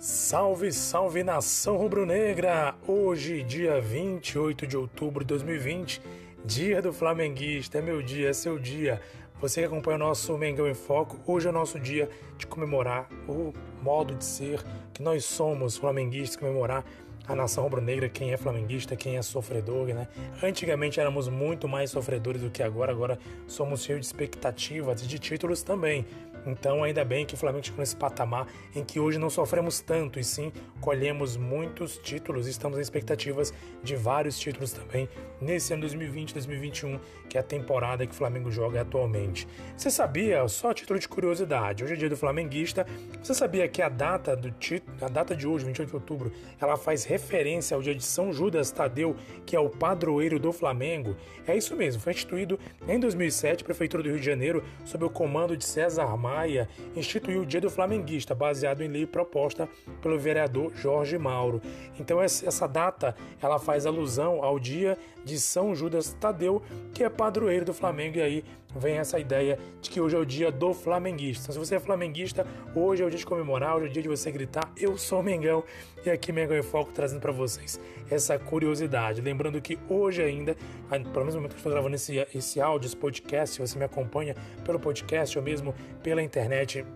Salve, salve nação rubro-negra! Hoje, dia 28 de outubro de 2020, dia do flamenguista, é meu dia, é seu dia. Você que acompanha o nosso Mengão em Foco, hoje é o nosso dia de comemorar o modo de ser que nós somos flamenguistas, comemorar a nação rubro-negra, quem é flamenguista, quem é sofredor, né? Antigamente éramos muito mais sofredores do que agora, agora somos cheios de expectativas e de títulos também. Então, ainda bem que o Flamengo chegou nesse patamar em que hoje não sofremos tanto e sim colhemos muitos títulos estamos em expectativas de vários títulos também nesse ano 2020, 2021, que é a temporada que o Flamengo joga atualmente. Você sabia, só título de curiosidade, hoje é dia do flamenguista, você sabia que a data do título, a data de hoje, 28 de outubro, ela faz referência ao dia de São Judas Tadeu, que é o padroeiro do Flamengo? É isso mesmo, foi instituído em 2007, Prefeitura do Rio de Janeiro, sob o comando de César Maia, instituiu o Dia do Flamenguista, baseado em lei proposta pelo vereador Jorge Mauro. Então essa data, ela faz alusão ao dia de São Judas Tadeu, que é padroeiro do Flamengo, e aí vem essa ideia de que hoje é o dia do flamenguista. Então, se você é flamenguista, hoje é o dia de comemorar, hoje é o dia de você gritar: Eu sou Mengão, e aqui Mengão em Foco trazendo para vocês essa curiosidade. Lembrando que hoje ainda, pelo menos no momento que estou gravando esse, esse áudio, esse podcast, se você me acompanha pelo podcast ou mesmo pela internet,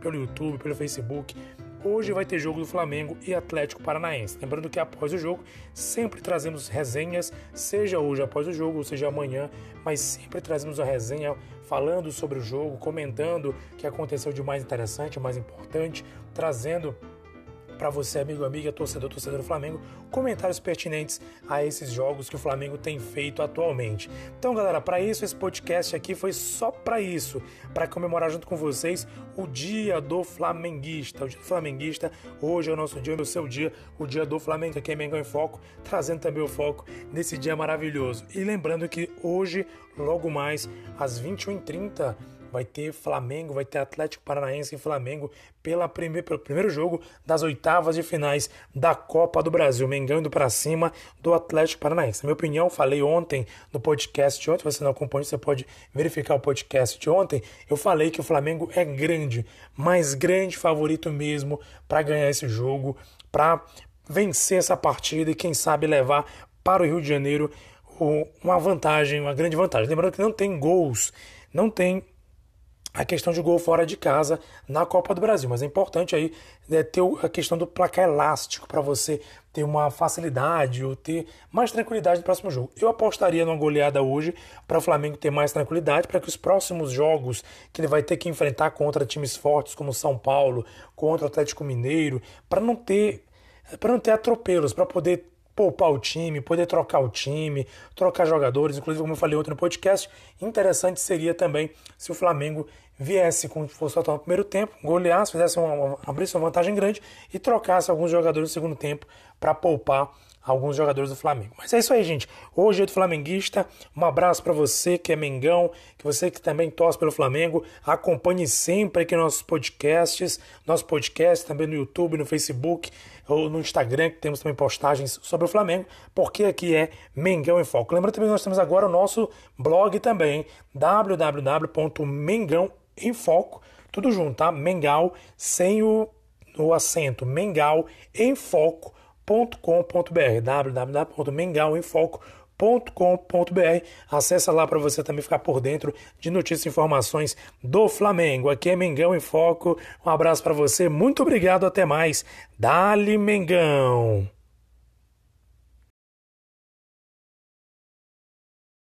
pelo YouTube, pelo Facebook, Hoje vai ter jogo do Flamengo e Atlético Paranaense. Lembrando que após o jogo sempre trazemos resenhas, seja hoje após o jogo, ou seja amanhã, mas sempre trazemos a resenha falando sobre o jogo, comentando o que aconteceu de mais interessante, mais importante, trazendo para você, amigo, amiga, torcedor, torcedor do Flamengo, comentários pertinentes a esses jogos que o Flamengo tem feito atualmente. Então, galera, para isso esse podcast aqui foi só para isso, para comemorar junto com vocês o Dia do Flamenguista. O Dia do Flamenguista, hoje é o nosso dia, o seu dia, o Dia do Flamengo, aqui é Mengão em Foco, trazendo também o foco nesse dia maravilhoso. E lembrando que hoje, logo mais, às 21h30, vai ter Flamengo, vai ter Atlético Paranaense e Flamengo pela primeir, pelo primeiro jogo das oitavas de finais da Copa do Brasil. Mengão indo para cima do Atlético Paranaense. Na minha opinião, falei ontem no podcast de ontem, você não acompanha, você pode verificar o podcast de ontem. Eu falei que o Flamengo é grande, mais grande favorito mesmo para ganhar esse jogo, para vencer essa partida e quem sabe levar para o Rio de Janeiro uma vantagem, uma grande vantagem. Lembrando que não tem gols, não tem a questão de gol fora de casa na Copa do Brasil. Mas é importante aí né, ter a questão do placar elástico para você ter uma facilidade ou ter mais tranquilidade no próximo jogo. Eu apostaria numa goleada hoje para o Flamengo ter mais tranquilidade, para que os próximos jogos que ele vai ter que enfrentar contra times fortes como São Paulo, contra o Atlético Mineiro, para não ter para não ter atropelos, para poder poupar o time, poder trocar o time, trocar jogadores. Inclusive, como eu falei ontem no podcast, interessante seria também se o Flamengo viesse com fosse total no primeiro tempo, goleasse, fizesse uma, abrisse uma vantagem grande e trocasse alguns jogadores no segundo tempo para poupar alguns jogadores do Flamengo. Mas é isso aí, gente. Hoje é do Flamenguista. Um abraço para você que é Mengão, que você que também torce pelo Flamengo. Acompanhe sempre aqui nossos podcasts, nosso podcast também no YouTube, no Facebook ou no Instagram, que temos também postagens sobre o Flamengo, porque aqui é Mengão em Foco. Lembra também que nós temos agora o nosso blog também, www.mengãoemfoco, tudo junto, tá? Mengal sem o, o acento, Mengal em Foco www.mengalemfoco.com.br www.mengalemfoco.com.br Acesse lá para você também ficar por dentro de notícias e informações do Flamengo. Aqui é Mengão em Foco. Um abraço para você. Muito obrigado. Até mais. Dali Mengão.